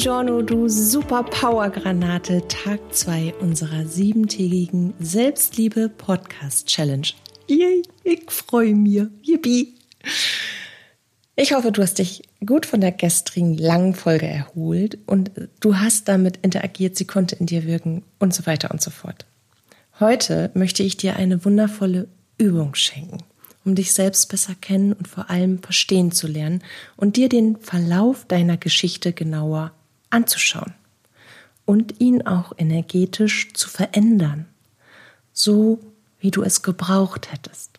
Buongiorno, du super Power-Granate, Tag 2 unserer siebentägigen Selbstliebe-Podcast-Challenge. Yay, ich freue mich. Yippie. Ich hoffe, du hast dich gut von der gestrigen langen Folge erholt und du hast damit interagiert, sie konnte in dir wirken und so weiter und so fort. Heute möchte ich dir eine wundervolle Übung schenken um dich selbst besser kennen und vor allem verstehen zu lernen und dir den Verlauf deiner Geschichte genauer anzuschauen und ihn auch energetisch zu verändern, so wie du es gebraucht hättest,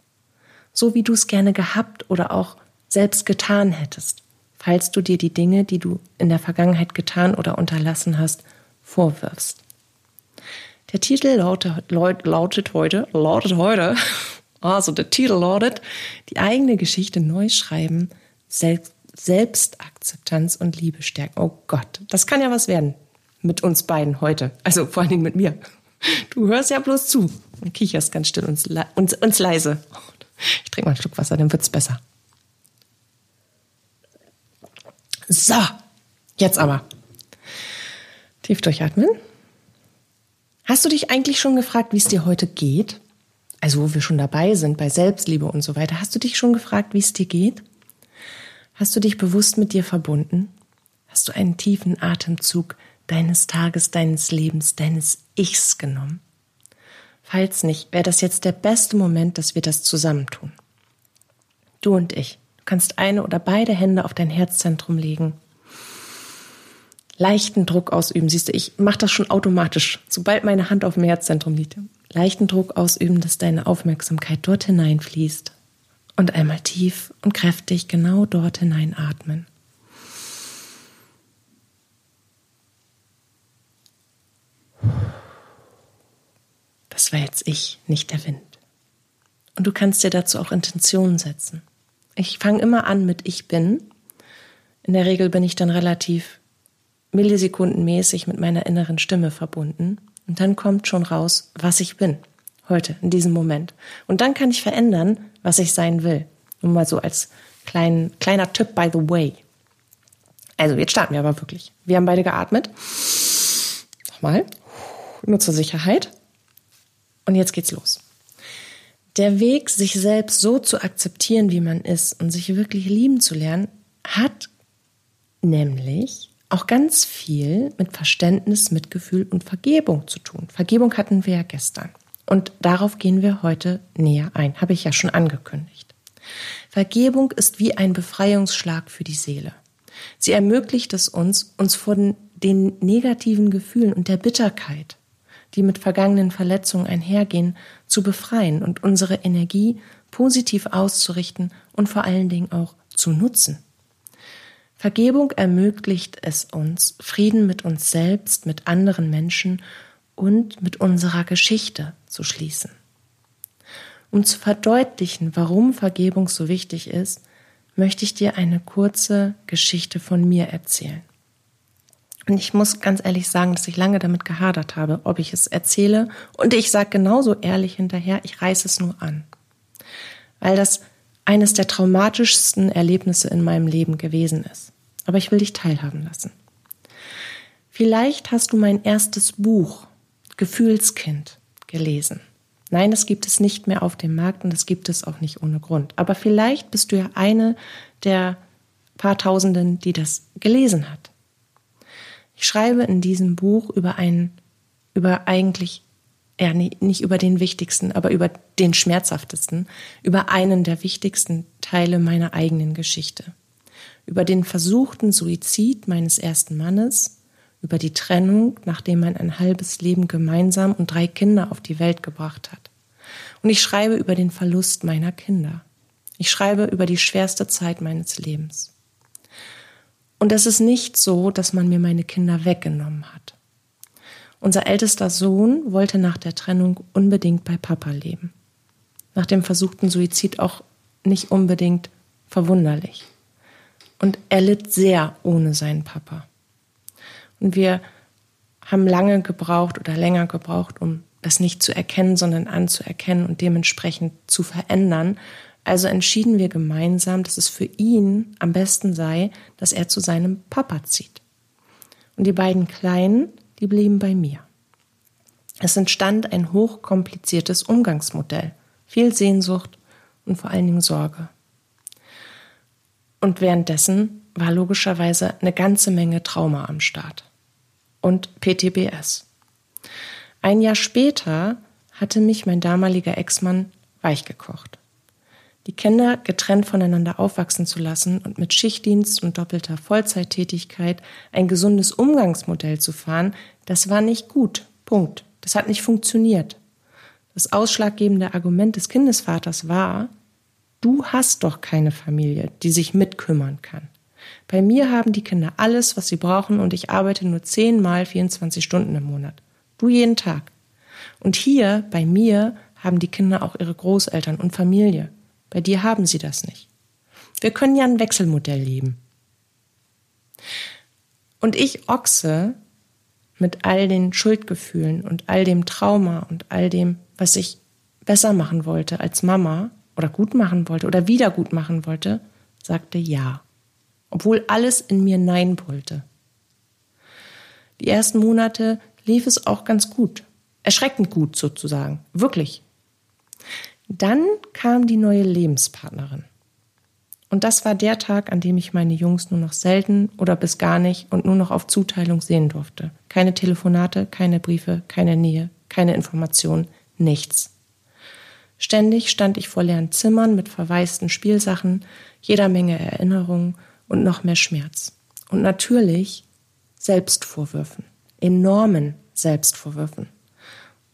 so wie du es gerne gehabt oder auch selbst getan hättest, falls du dir die Dinge, die du in der Vergangenheit getan oder unterlassen hast, vorwirfst. Der Titel lautet, lautet heute, lautet heute also der Titel lautet, die eigene Geschichte neu schreiben, Selbst Selbstakzeptanz und Liebe stärken. Oh Gott, das kann ja was werden mit uns beiden heute. Also vor allen Dingen mit mir. Du hörst ja bloß zu und kicherst ganz still und, uns, uns leise. Ich trinke mal einen Schluck Wasser, dann wird's besser. So, jetzt aber. Tief durchatmen. Hast du dich eigentlich schon gefragt, wie es dir heute geht? also wo wir schon dabei sind, bei Selbstliebe und so weiter, hast du dich schon gefragt, wie es dir geht? Hast du dich bewusst mit dir verbunden? Hast du einen tiefen Atemzug deines Tages, deines Lebens, deines Ichs genommen? Falls nicht, wäre das jetzt der beste Moment, dass wir das zusammentun. Du und ich. Du kannst eine oder beide Hände auf dein Herzzentrum legen. Leichten Druck ausüben. Siehst du, ich mache das schon automatisch. Sobald meine Hand auf dem Herzzentrum liegt, leichten Druck ausüben, dass deine Aufmerksamkeit dort hineinfließt und einmal tief und kräftig genau dort hinein atmen. Das war jetzt ich, nicht der Wind. Und du kannst dir dazu auch Intentionen setzen. Ich fange immer an mit Ich bin. In der Regel bin ich dann relativ millisekundenmäßig mit meiner inneren Stimme verbunden. Und dann kommt schon raus, was ich bin. Heute, in diesem Moment. Und dann kann ich verändern, was ich sein will. Nur mal so als klein, kleiner Tipp by the way. Also, jetzt starten wir aber wirklich. Wir haben beide geatmet. Nochmal. Nur zur Sicherheit. Und jetzt geht's los. Der Weg, sich selbst so zu akzeptieren, wie man ist und sich wirklich lieben zu lernen, hat nämlich auch ganz viel mit Verständnis, Mitgefühl und Vergebung zu tun. Vergebung hatten wir ja gestern. Und darauf gehen wir heute näher ein, habe ich ja schon angekündigt. Vergebung ist wie ein Befreiungsschlag für die Seele. Sie ermöglicht es uns, uns von den negativen Gefühlen und der Bitterkeit, die mit vergangenen Verletzungen einhergehen, zu befreien und unsere Energie positiv auszurichten und vor allen Dingen auch zu nutzen. Vergebung ermöglicht es uns, Frieden mit uns selbst, mit anderen Menschen und mit unserer Geschichte zu schließen. Um zu verdeutlichen, warum Vergebung so wichtig ist, möchte ich dir eine kurze Geschichte von mir erzählen. Und ich muss ganz ehrlich sagen, dass ich lange damit gehadert habe, ob ich es erzähle. Und ich sage genauso ehrlich hinterher, ich reiße es nur an. Weil das eines der traumatischsten Erlebnisse in meinem Leben gewesen ist aber ich will dich teilhaben lassen. Vielleicht hast du mein erstes Buch, Gefühlskind, gelesen. Nein, das gibt es nicht mehr auf dem Markt und das gibt es auch nicht ohne Grund. Aber vielleicht bist du ja eine der paar Tausenden, die das gelesen hat. Ich schreibe in diesem Buch über einen, über eigentlich, ja, nicht über den wichtigsten, aber über den schmerzhaftesten, über einen der wichtigsten Teile meiner eigenen Geschichte über den versuchten Suizid meines ersten Mannes, über die Trennung, nachdem man ein halbes Leben gemeinsam und drei Kinder auf die Welt gebracht hat. Und ich schreibe über den Verlust meiner Kinder. Ich schreibe über die schwerste Zeit meines Lebens. Und es ist nicht so, dass man mir meine Kinder weggenommen hat. Unser ältester Sohn wollte nach der Trennung unbedingt bei Papa leben. Nach dem versuchten Suizid auch nicht unbedingt verwunderlich. Und er litt sehr ohne seinen Papa. Und wir haben lange gebraucht oder länger gebraucht, um das nicht zu erkennen, sondern anzuerkennen und dementsprechend zu verändern. Also entschieden wir gemeinsam, dass es für ihn am besten sei, dass er zu seinem Papa zieht. Und die beiden Kleinen, die blieben bei mir. Es entstand ein hochkompliziertes Umgangsmodell, viel Sehnsucht und vor allen Dingen Sorge. Und währenddessen war logischerweise eine ganze Menge Trauma am Start. Und PTBS. Ein Jahr später hatte mich mein damaliger Ex-Mann weichgekocht. Die Kinder getrennt voneinander aufwachsen zu lassen und mit Schichtdienst und doppelter Vollzeittätigkeit ein gesundes Umgangsmodell zu fahren, das war nicht gut. Punkt. Das hat nicht funktioniert. Das ausschlaggebende Argument des Kindesvaters war, du hast doch keine Familie, die sich mitkümmern kann. Bei mir haben die Kinder alles, was sie brauchen und ich arbeite nur zehnmal 24 Stunden im Monat. Du jeden Tag. Und hier, bei mir, haben die Kinder auch ihre Großeltern und Familie. Bei dir haben sie das nicht. Wir können ja ein Wechselmodell leben. Und ich Ochse mit all den Schuldgefühlen und all dem Trauma und all dem, was ich besser machen wollte als Mama oder gut machen wollte oder wieder gut machen wollte, sagte ja, obwohl alles in mir Nein wollte. Die ersten Monate lief es auch ganz gut, erschreckend gut sozusagen, wirklich. Dann kam die neue Lebenspartnerin. Und das war der Tag, an dem ich meine Jungs nur noch selten oder bis gar nicht und nur noch auf Zuteilung sehen durfte. Keine Telefonate, keine Briefe, keine Nähe, keine Information, nichts. Ständig stand ich vor leeren Zimmern mit verwaisten Spielsachen, jeder Menge Erinnerungen und noch mehr Schmerz. Und natürlich Selbstvorwürfen, enormen Selbstvorwürfen.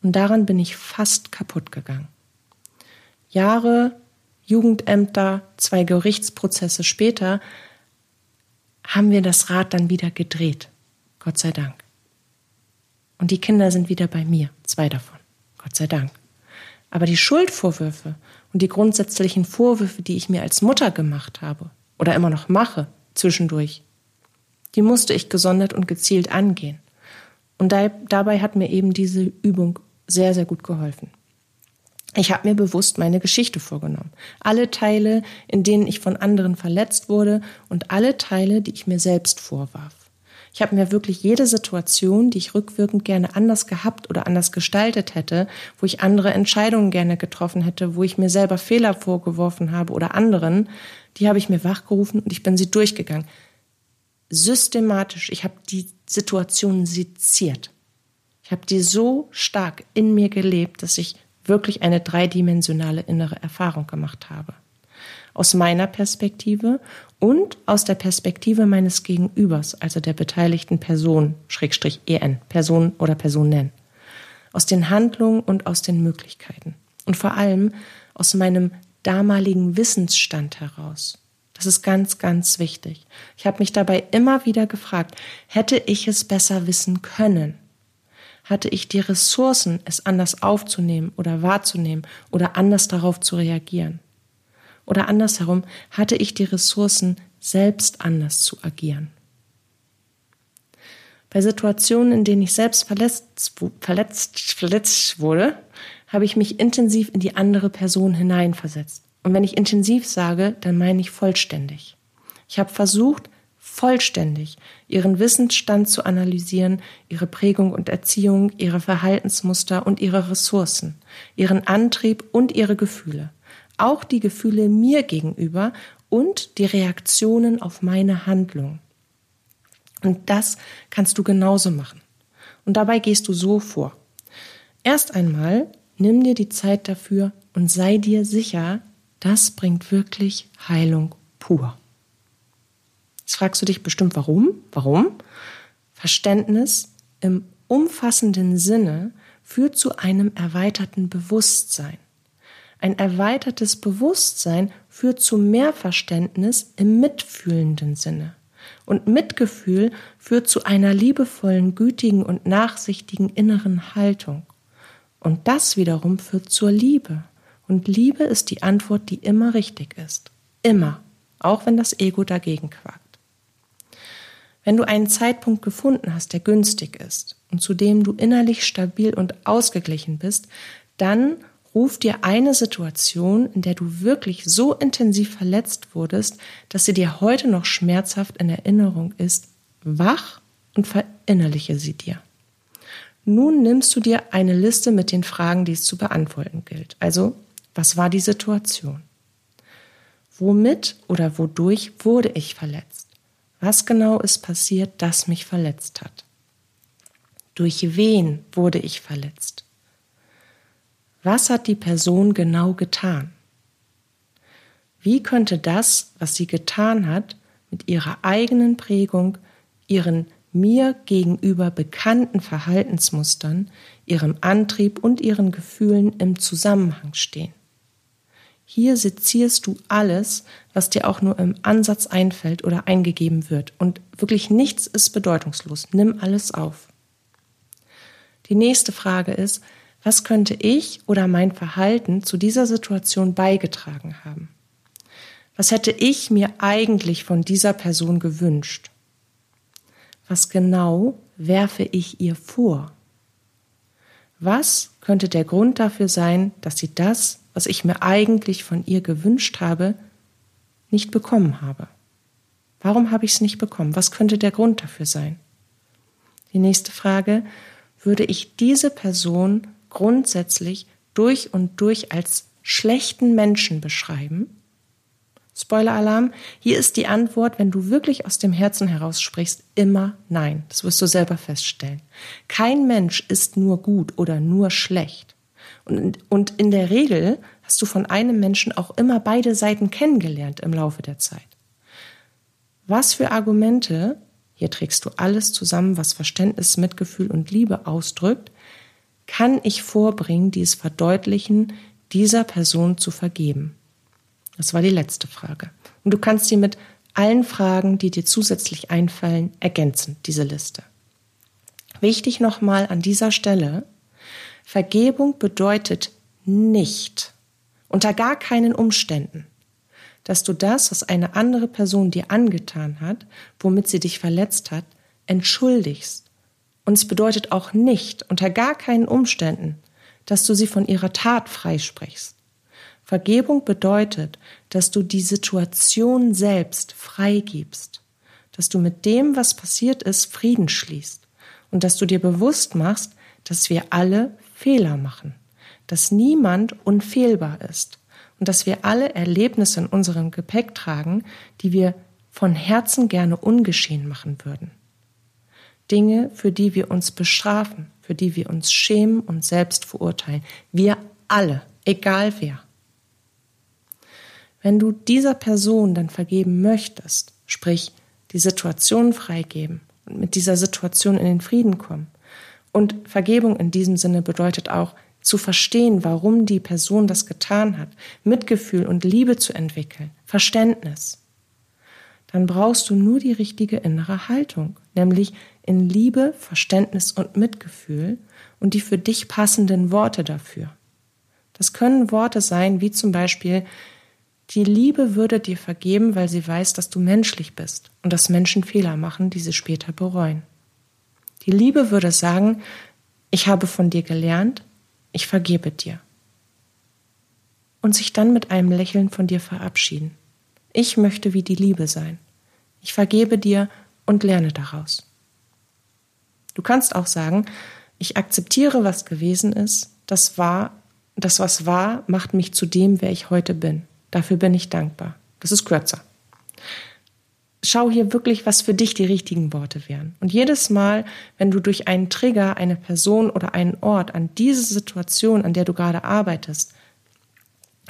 Und daran bin ich fast kaputt gegangen. Jahre Jugendämter, zwei Gerichtsprozesse später, haben wir das Rad dann wieder gedreht. Gott sei Dank. Und die Kinder sind wieder bei mir, zwei davon. Gott sei Dank. Aber die Schuldvorwürfe und die grundsätzlichen Vorwürfe, die ich mir als Mutter gemacht habe oder immer noch mache, zwischendurch, die musste ich gesondert und gezielt angehen. Und dabei hat mir eben diese Übung sehr, sehr gut geholfen. Ich habe mir bewusst meine Geschichte vorgenommen. Alle Teile, in denen ich von anderen verletzt wurde und alle Teile, die ich mir selbst vorwarf. Ich habe mir wirklich jede Situation, die ich rückwirkend gerne anders gehabt oder anders gestaltet hätte, wo ich andere Entscheidungen gerne getroffen hätte, wo ich mir selber Fehler vorgeworfen habe oder anderen, die habe ich mir wachgerufen und ich bin sie durchgegangen. Systematisch. Ich habe die Situation seziert. Ich habe die so stark in mir gelebt, dass ich wirklich eine dreidimensionale innere Erfahrung gemacht habe. Aus meiner Perspektive und aus der Perspektive meines Gegenübers, also der beteiligten Person, Schrägstrich EN, Person oder Personen. Aus den Handlungen und aus den Möglichkeiten. Und vor allem aus meinem damaligen Wissensstand heraus. Das ist ganz, ganz wichtig. Ich habe mich dabei immer wieder gefragt, hätte ich es besser wissen können? hatte ich die Ressourcen, es anders aufzunehmen oder wahrzunehmen oder anders darauf zu reagieren. Oder andersherum, hatte ich die Ressourcen, selbst anders zu agieren. Bei Situationen, in denen ich selbst verletzt, verletzt, verletzt wurde, habe ich mich intensiv in die andere Person hineinversetzt. Und wenn ich intensiv sage, dann meine ich vollständig. Ich habe versucht, vollständig ihren Wissensstand zu analysieren, ihre Prägung und Erziehung, ihre Verhaltensmuster und ihre Ressourcen, ihren Antrieb und ihre Gefühle, auch die Gefühle mir gegenüber und die Reaktionen auf meine Handlung. Und das kannst du genauso machen. Und dabei gehst du so vor. Erst einmal nimm dir die Zeit dafür und sei dir sicher, das bringt wirklich Heilung pur. Jetzt fragst du dich bestimmt, warum? Warum? Verständnis im umfassenden Sinne führt zu einem erweiterten Bewusstsein. Ein erweitertes Bewusstsein führt zu mehr Verständnis im mitfühlenden Sinne. Und Mitgefühl führt zu einer liebevollen, gütigen und nachsichtigen inneren Haltung. Und das wiederum führt zur Liebe. Und Liebe ist die Antwort, die immer richtig ist. Immer. Auch wenn das Ego dagegen quakt. Wenn du einen Zeitpunkt gefunden hast, der günstig ist und zu dem du innerlich stabil und ausgeglichen bist, dann ruf dir eine Situation, in der du wirklich so intensiv verletzt wurdest, dass sie dir heute noch schmerzhaft in Erinnerung ist, wach und verinnerliche sie dir. Nun nimmst du dir eine Liste mit den Fragen, die es zu beantworten gilt. Also, was war die Situation? Womit oder wodurch wurde ich verletzt? Was genau ist passiert, das mich verletzt hat? Durch wen wurde ich verletzt? Was hat die Person genau getan? Wie könnte das, was sie getan hat, mit ihrer eigenen Prägung, ihren mir gegenüber bekannten Verhaltensmustern, ihrem Antrieb und ihren Gefühlen im Zusammenhang stehen. Hier sezierst du alles, was dir auch nur im Ansatz einfällt oder eingegeben wird. Und wirklich nichts ist bedeutungslos. Nimm alles auf. Die nächste Frage ist, was könnte ich oder mein Verhalten zu dieser Situation beigetragen haben? Was hätte ich mir eigentlich von dieser Person gewünscht? Was genau werfe ich ihr vor? Was könnte der Grund dafür sein, dass sie das, was ich mir eigentlich von ihr gewünscht habe, nicht bekommen habe? Warum habe ich es nicht bekommen? Was könnte der Grund dafür sein? Die nächste Frage, würde ich diese Person grundsätzlich durch und durch als schlechten Menschen beschreiben? Spoiler-Alarm, hier ist die Antwort, wenn du wirklich aus dem Herzen heraus sprichst, immer nein. Das wirst du selber feststellen. Kein Mensch ist nur gut oder nur schlecht. Und, und in der Regel hast du von einem Menschen auch immer beide Seiten kennengelernt im Laufe der Zeit. Was für Argumente, hier trägst du alles zusammen, was Verständnis, Mitgefühl und Liebe ausdrückt, kann ich vorbringen, die es verdeutlichen, dieser Person zu vergeben? Das war die letzte Frage. Und du kannst sie mit allen Fragen, die dir zusätzlich einfallen, ergänzen, diese Liste. Wichtig nochmal an dieser Stelle, Vergebung bedeutet nicht, unter gar keinen Umständen, dass du das, was eine andere Person dir angetan hat, womit sie dich verletzt hat, entschuldigst. Und es bedeutet auch nicht, unter gar keinen Umständen, dass du sie von ihrer Tat freisprichst. Vergebung bedeutet, dass du die Situation selbst freigibst, dass du mit dem, was passiert ist, Frieden schließt und dass du dir bewusst machst, dass wir alle Fehler machen, dass niemand unfehlbar ist und dass wir alle Erlebnisse in unserem Gepäck tragen, die wir von Herzen gerne ungeschehen machen würden. Dinge, für die wir uns bestrafen, für die wir uns schämen und selbst verurteilen. Wir alle, egal wer. Wenn du dieser Person dann vergeben möchtest, sprich die Situation freigeben und mit dieser Situation in den Frieden kommen. Und Vergebung in diesem Sinne bedeutet auch zu verstehen, warum die Person das getan hat, Mitgefühl und Liebe zu entwickeln, Verständnis. Dann brauchst du nur die richtige innere Haltung, nämlich in Liebe, Verständnis und Mitgefühl und die für dich passenden Worte dafür. Das können Worte sein, wie zum Beispiel, die Liebe würde dir vergeben, weil sie weiß, dass du menschlich bist und dass Menschen Fehler machen, die sie später bereuen. Die Liebe würde sagen, ich habe von dir gelernt, ich vergebe dir. Und sich dann mit einem Lächeln von dir verabschieden. Ich möchte wie die Liebe sein. Ich vergebe dir und lerne daraus. Du kannst auch sagen, ich akzeptiere, was gewesen ist, das war, das was war, macht mich zu dem, wer ich heute bin. Dafür bin ich dankbar. Das ist kürzer. Schau hier wirklich, was für dich die richtigen Worte wären. Und jedes Mal, wenn du durch einen Trigger, eine Person oder einen Ort an diese Situation, an der du gerade arbeitest,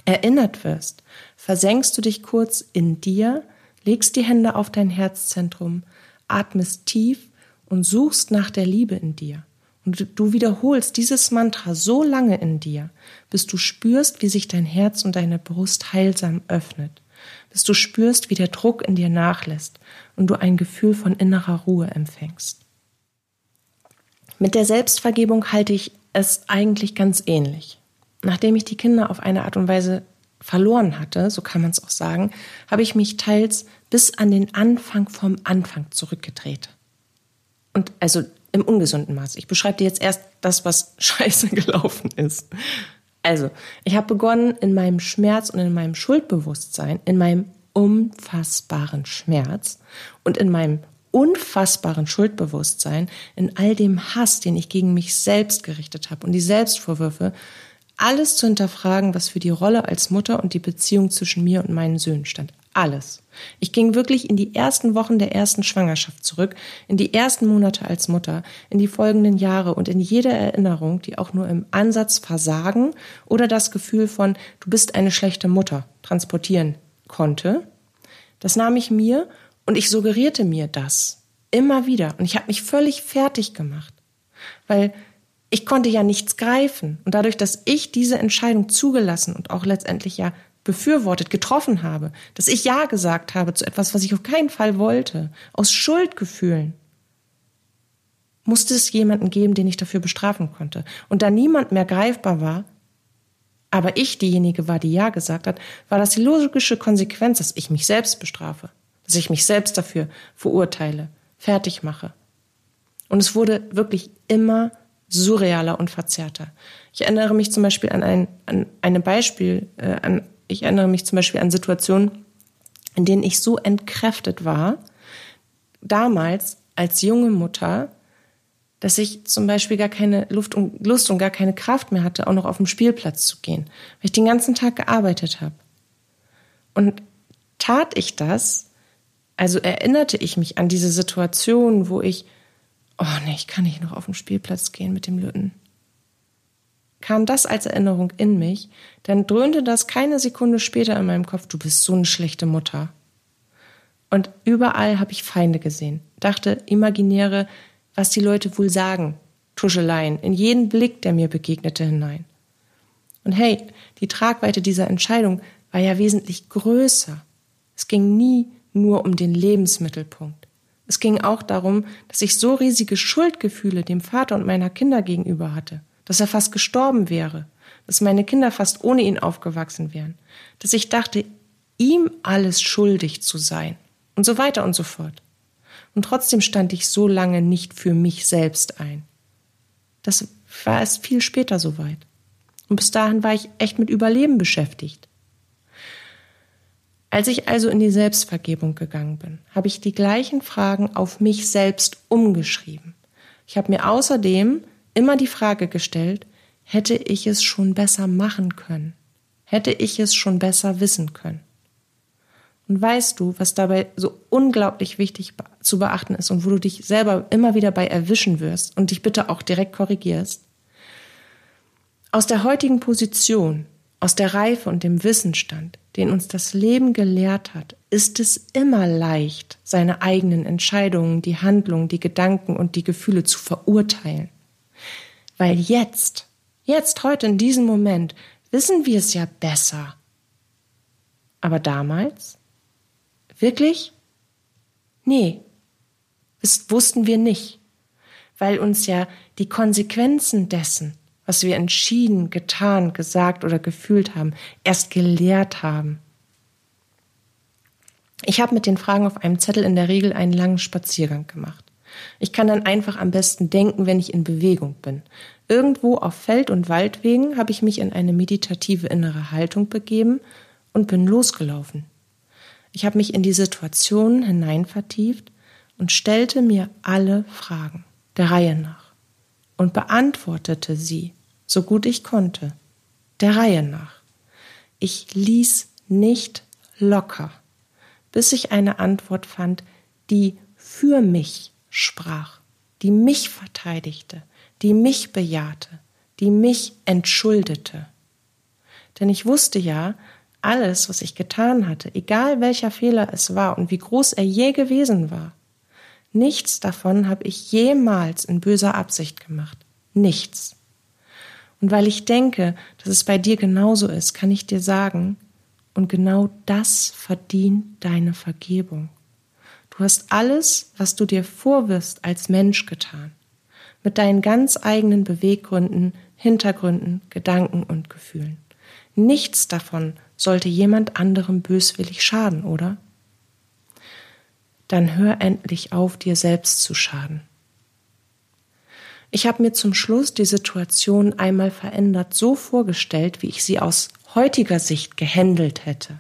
erinnert wirst, versenkst du dich kurz in dir, legst die Hände auf dein Herzzentrum, atmest tief und suchst nach der Liebe in dir. Und du wiederholst dieses Mantra so lange in dir, bis du spürst, wie sich dein Herz und deine Brust heilsam öffnet, bis du spürst, wie der Druck in dir nachlässt und du ein Gefühl von innerer Ruhe empfängst. Mit der Selbstvergebung halte ich es eigentlich ganz ähnlich. Nachdem ich die Kinder auf eine Art und Weise verloren hatte, so kann man es auch sagen, habe ich mich teils bis an den Anfang vom Anfang zurückgedreht. Und also im ungesunden Maß. Ich beschreibe dir jetzt erst das, was scheiße gelaufen ist. Also, ich habe begonnen, in meinem Schmerz und in meinem Schuldbewusstsein, in meinem unfassbaren Schmerz und in meinem unfassbaren Schuldbewusstsein, in all dem Hass, den ich gegen mich selbst gerichtet habe und die Selbstvorwürfe, alles zu hinterfragen, was für die Rolle als Mutter und die Beziehung zwischen mir und meinen Söhnen stand. Alles. Ich ging wirklich in die ersten Wochen der ersten Schwangerschaft zurück, in die ersten Monate als Mutter, in die folgenden Jahre und in jede Erinnerung, die auch nur im Ansatz Versagen oder das Gefühl von du bist eine schlechte Mutter transportieren konnte. Das nahm ich mir und ich suggerierte mir das immer wieder und ich habe mich völlig fertig gemacht, weil ich konnte ja nichts greifen und dadurch, dass ich diese Entscheidung zugelassen und auch letztendlich ja befürwortet, getroffen habe, dass ich Ja gesagt habe zu etwas, was ich auf keinen Fall wollte, aus Schuldgefühlen, musste es jemanden geben, den ich dafür bestrafen konnte. Und da niemand mehr greifbar war, aber ich diejenige war, die Ja gesagt hat, war das die logische Konsequenz, dass ich mich selbst bestrafe, dass ich mich selbst dafür verurteile, fertig mache. Und es wurde wirklich immer surrealer und verzerrter. Ich erinnere mich zum Beispiel an ein, an ein Beispiel, äh, an ich erinnere mich zum Beispiel an Situationen, in denen ich so entkräftet war, damals als junge Mutter, dass ich zum Beispiel gar keine Luft und Lust und gar keine Kraft mehr hatte, auch noch auf dem Spielplatz zu gehen, weil ich den ganzen Tag gearbeitet habe. Und tat ich das, also erinnerte ich mich an diese Situation, wo ich, oh nee, ich kann nicht noch auf den Spielplatz gehen mit dem Lütten kam das als Erinnerung in mich, dann dröhnte das keine Sekunde später in meinem Kopf, du bist so eine schlechte Mutter. Und überall habe ich Feinde gesehen, dachte imaginäre, was die Leute wohl sagen, Tuscheleien, in jeden Blick, der mir begegnete, hinein. Und hey, die Tragweite dieser Entscheidung war ja wesentlich größer. Es ging nie nur um den Lebensmittelpunkt. Es ging auch darum, dass ich so riesige Schuldgefühle dem Vater und meiner Kinder gegenüber hatte dass er fast gestorben wäre, dass meine Kinder fast ohne ihn aufgewachsen wären, dass ich dachte, ihm alles schuldig zu sein und so weiter und so fort. Und trotzdem stand ich so lange nicht für mich selbst ein. Das war erst viel später soweit. Und bis dahin war ich echt mit Überleben beschäftigt. Als ich also in die Selbstvergebung gegangen bin, habe ich die gleichen Fragen auf mich selbst umgeschrieben. Ich habe mir außerdem immer die Frage gestellt, hätte ich es schon besser machen können? Hätte ich es schon besser wissen können? Und weißt du, was dabei so unglaublich wichtig zu beachten ist und wo du dich selber immer wieder bei erwischen wirst und dich bitte auch direkt korrigierst? Aus der heutigen Position, aus der Reife und dem Wissensstand, den uns das Leben gelehrt hat, ist es immer leicht, seine eigenen Entscheidungen, die Handlungen, die Gedanken und die Gefühle zu verurteilen. Weil jetzt, jetzt, heute, in diesem Moment, wissen wir es ja besser. Aber damals? Wirklich? Nee, das wussten wir nicht, weil uns ja die Konsequenzen dessen, was wir entschieden, getan, gesagt oder gefühlt haben, erst gelehrt haben. Ich habe mit den Fragen auf einem Zettel in der Regel einen langen Spaziergang gemacht. Ich kann dann einfach am besten denken, wenn ich in Bewegung bin. Irgendwo auf Feld- und Waldwegen habe ich mich in eine meditative innere Haltung begeben und bin losgelaufen. Ich habe mich in die Situation hinein vertieft und stellte mir alle Fragen der Reihe nach und beantwortete sie, so gut ich konnte, der Reihe nach. Ich ließ nicht locker, bis ich eine Antwort fand, die für mich sprach, die mich verteidigte, die mich bejahte, die mich entschuldete. Denn ich wusste ja, alles, was ich getan hatte, egal welcher Fehler es war und wie groß er je gewesen war, nichts davon habe ich jemals in böser Absicht gemacht. Nichts. Und weil ich denke, dass es bei dir genauso ist, kann ich dir sagen, und genau das verdient deine Vergebung. Du hast alles, was du dir vorwirfst, als Mensch getan. Mit deinen ganz eigenen Beweggründen, Hintergründen, Gedanken und Gefühlen. Nichts davon sollte jemand anderem böswillig schaden, oder? Dann hör endlich auf, dir selbst zu schaden. Ich habe mir zum Schluss die Situation einmal verändert so vorgestellt, wie ich sie aus heutiger Sicht gehandelt hätte.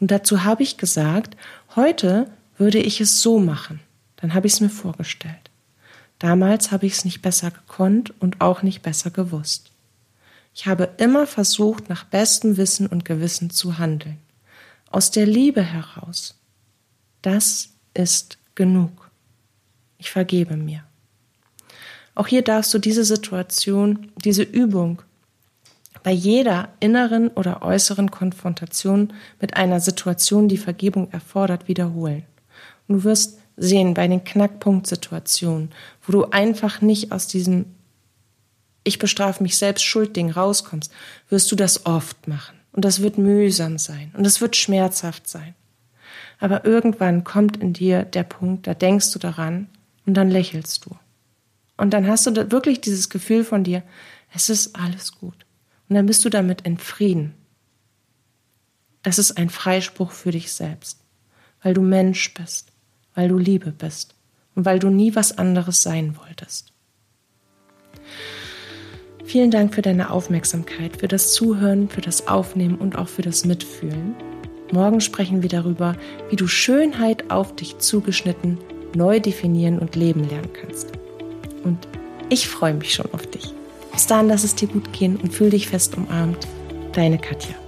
Und dazu habe ich gesagt, heute würde ich es so machen. dann habe ich es mir vorgestellt. Damals habe ich es nicht besser gekonnt und auch nicht besser gewusst. Ich habe immer versucht, nach bestem Wissen und Gewissen zu handeln. Aus der Liebe heraus. Das ist genug. Ich vergebe mir. Auch hier darfst du diese Situation, diese Übung bei jeder inneren oder äußeren Konfrontation mit einer Situation, die Vergebung erfordert, wiederholen. Du wirst sehen bei den Knackpunktsituationen, wo du einfach nicht aus diesem Ich bestrafe mich selbst Schuldding rauskommst, wirst du das oft machen. Und das wird mühsam sein und es wird schmerzhaft sein. Aber irgendwann kommt in dir der Punkt, da denkst du daran und dann lächelst du. Und dann hast du wirklich dieses Gefühl von dir, es ist alles gut. Und dann bist du damit in Frieden. Das ist ein Freispruch für dich selbst, weil du Mensch bist, weil du Liebe bist und weil du nie was anderes sein wolltest. Vielen Dank für deine Aufmerksamkeit, für das Zuhören, für das Aufnehmen und auch für das Mitfühlen. Morgen sprechen wir darüber, wie du Schönheit auf dich zugeschnitten neu definieren und leben lernen kannst. Und ich freue mich schon auf dich. Bis dahin, lass es dir gut gehen und fühl dich fest umarmt. Deine Katja.